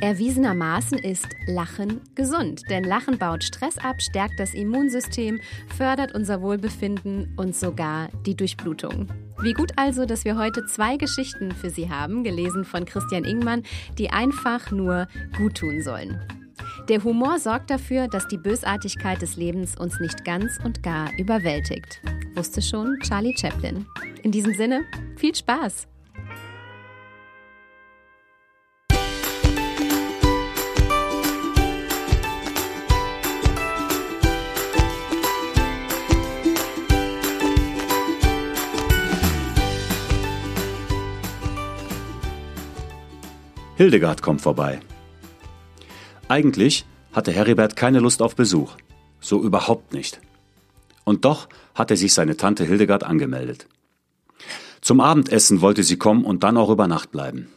Erwiesenermaßen ist Lachen gesund, denn Lachen baut Stress ab, stärkt das Immunsystem, fördert unser Wohlbefinden und sogar die Durchblutung. Wie gut also, dass wir heute zwei Geschichten für Sie haben, gelesen von Christian Ingmann, die einfach nur gut tun sollen. Der Humor sorgt dafür, dass die Bösartigkeit des Lebens uns nicht ganz und gar überwältigt. Wusste schon Charlie Chaplin. In diesem Sinne, viel Spaß! Hildegard kommt vorbei. Eigentlich hatte Heribert keine Lust auf Besuch. So überhaupt nicht. Und doch hatte sich seine Tante Hildegard angemeldet. Zum Abendessen wollte sie kommen und dann auch über Nacht bleiben.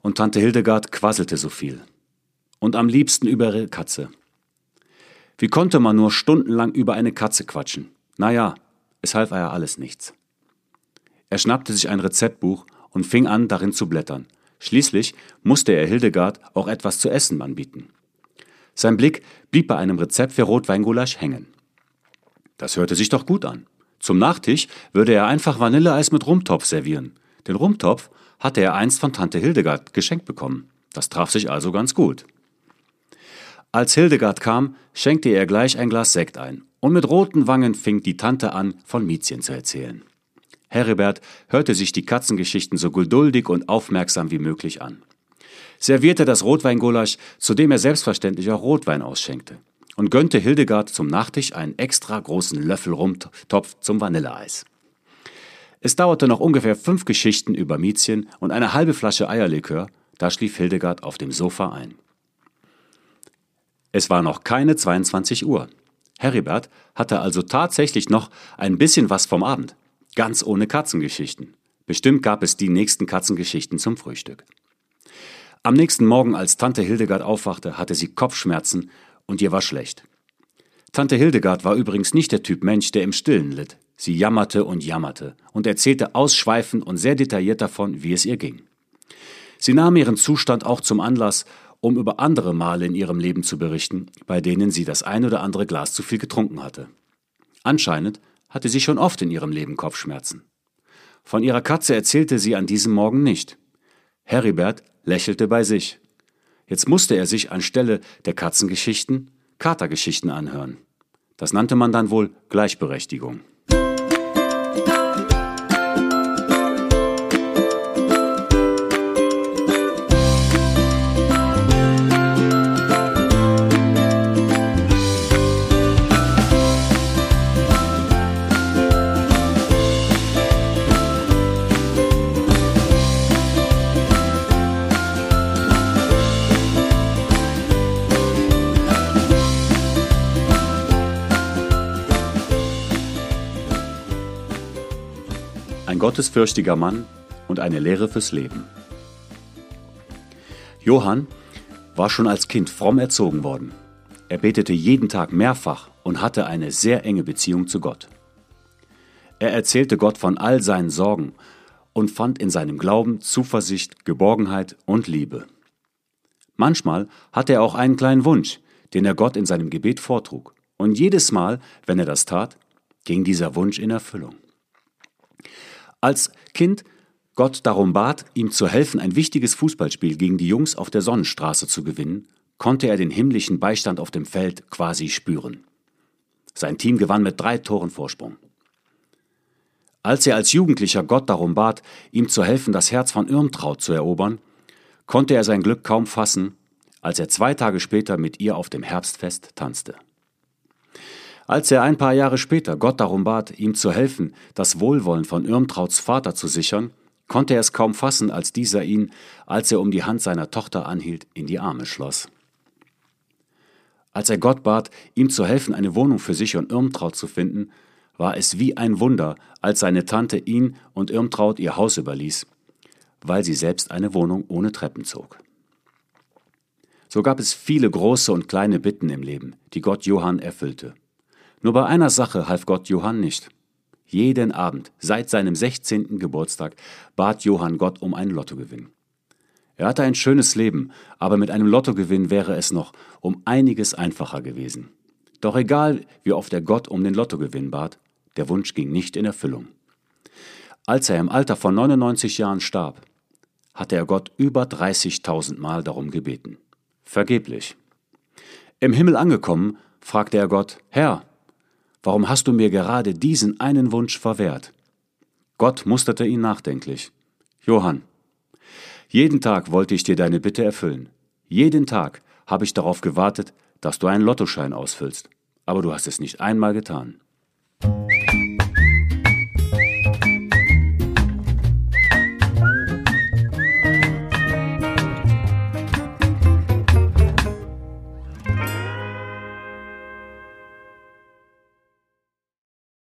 Und Tante Hildegard quasselte so viel. Und am liebsten über ihre Katze. Wie konnte man nur stundenlang über eine Katze quatschen? Naja, es half ja alles nichts. Er schnappte sich ein Rezeptbuch und fing an, darin zu blättern – Schließlich musste er Hildegard auch etwas zu essen anbieten. Sein Blick blieb bei einem Rezept für Rotweingulasch hängen. Das hörte sich doch gut an. Zum Nachtisch würde er einfach Vanilleeis mit Rumtopf servieren. Den Rumtopf hatte er einst von Tante Hildegard geschenkt bekommen. Das traf sich also ganz gut. Als Hildegard kam, schenkte er gleich ein Glas Sekt ein, und mit roten Wangen fing die Tante an, von Miezchen zu erzählen. Heribert hörte sich die Katzengeschichten so geduldig und aufmerksam wie möglich an. Servierte das Rotweingulasch, zu dem er selbstverständlich auch Rotwein ausschenkte, und gönnte Hildegard zum Nachtisch einen extra großen Löffel Rumtopf zum Vanilleeis. Es dauerte noch ungefähr fünf Geschichten über Miezchen und eine halbe Flasche Eierlikör, da schlief Hildegard auf dem Sofa ein. Es war noch keine 22 Uhr. Heribert hatte also tatsächlich noch ein bisschen was vom Abend. Ganz ohne Katzengeschichten. Bestimmt gab es die nächsten Katzengeschichten zum Frühstück. Am nächsten Morgen, als Tante Hildegard aufwachte, hatte sie Kopfschmerzen und ihr war schlecht. Tante Hildegard war übrigens nicht der Typ Mensch, der im Stillen litt. Sie jammerte und jammerte und erzählte ausschweifend und sehr detailliert davon, wie es ihr ging. Sie nahm ihren Zustand auch zum Anlass, um über andere Male in ihrem Leben zu berichten, bei denen sie das ein oder andere Glas zu viel getrunken hatte. Anscheinend hatte sie schon oft in ihrem Leben Kopfschmerzen. Von ihrer Katze erzählte sie an diesem Morgen nicht. Heribert lächelte bei sich. Jetzt musste er sich anstelle der Katzengeschichten Katergeschichten anhören. Das nannte man dann wohl Gleichberechtigung. Gottesfürchtiger Mann und eine Lehre fürs Leben. Johann war schon als Kind fromm erzogen worden. Er betete jeden Tag mehrfach und hatte eine sehr enge Beziehung zu Gott. Er erzählte Gott von all seinen Sorgen und fand in seinem Glauben Zuversicht, Geborgenheit und Liebe. Manchmal hatte er auch einen kleinen Wunsch, den er Gott in seinem Gebet vortrug. Und jedes Mal, wenn er das tat, ging dieser Wunsch in Erfüllung. Als Kind Gott darum bat, ihm zu helfen, ein wichtiges Fußballspiel gegen die Jungs auf der Sonnenstraße zu gewinnen, konnte er den himmlischen Beistand auf dem Feld quasi spüren. Sein Team gewann mit drei Toren Vorsprung. Als er als Jugendlicher Gott darum bat, ihm zu helfen, das Herz von Irmtraut zu erobern, konnte er sein Glück kaum fassen, als er zwei Tage später mit ihr auf dem Herbstfest tanzte. Als er ein paar Jahre später Gott darum bat, ihm zu helfen, das Wohlwollen von Irmtrauts Vater zu sichern, konnte er es kaum fassen, als dieser ihn, als er um die Hand seiner Tochter anhielt, in die Arme schloss. Als er Gott bat, ihm zu helfen, eine Wohnung für sich und Irmtraut zu finden, war es wie ein Wunder, als seine Tante ihn und Irmtraut ihr Haus überließ, weil sie selbst eine Wohnung ohne Treppen zog. So gab es viele große und kleine Bitten im Leben, die Gott Johann erfüllte. Nur bei einer Sache half Gott Johann nicht. Jeden Abend, seit seinem 16. Geburtstag, bat Johann Gott um einen Lottogewinn. Er hatte ein schönes Leben, aber mit einem Lottogewinn wäre es noch um einiges einfacher gewesen. Doch egal, wie oft er Gott um den Lottogewinn bat, der Wunsch ging nicht in Erfüllung. Als er im Alter von 99 Jahren starb, hatte er Gott über 30.000 Mal darum gebeten. Vergeblich. Im Himmel angekommen, fragte er Gott, Herr, warum hast du mir gerade diesen einen Wunsch verwehrt? Gott musterte ihn nachdenklich. Johann, jeden Tag wollte ich dir deine Bitte erfüllen. Jeden Tag habe ich darauf gewartet, dass du einen Lottoschein ausfüllst. Aber du hast es nicht einmal getan.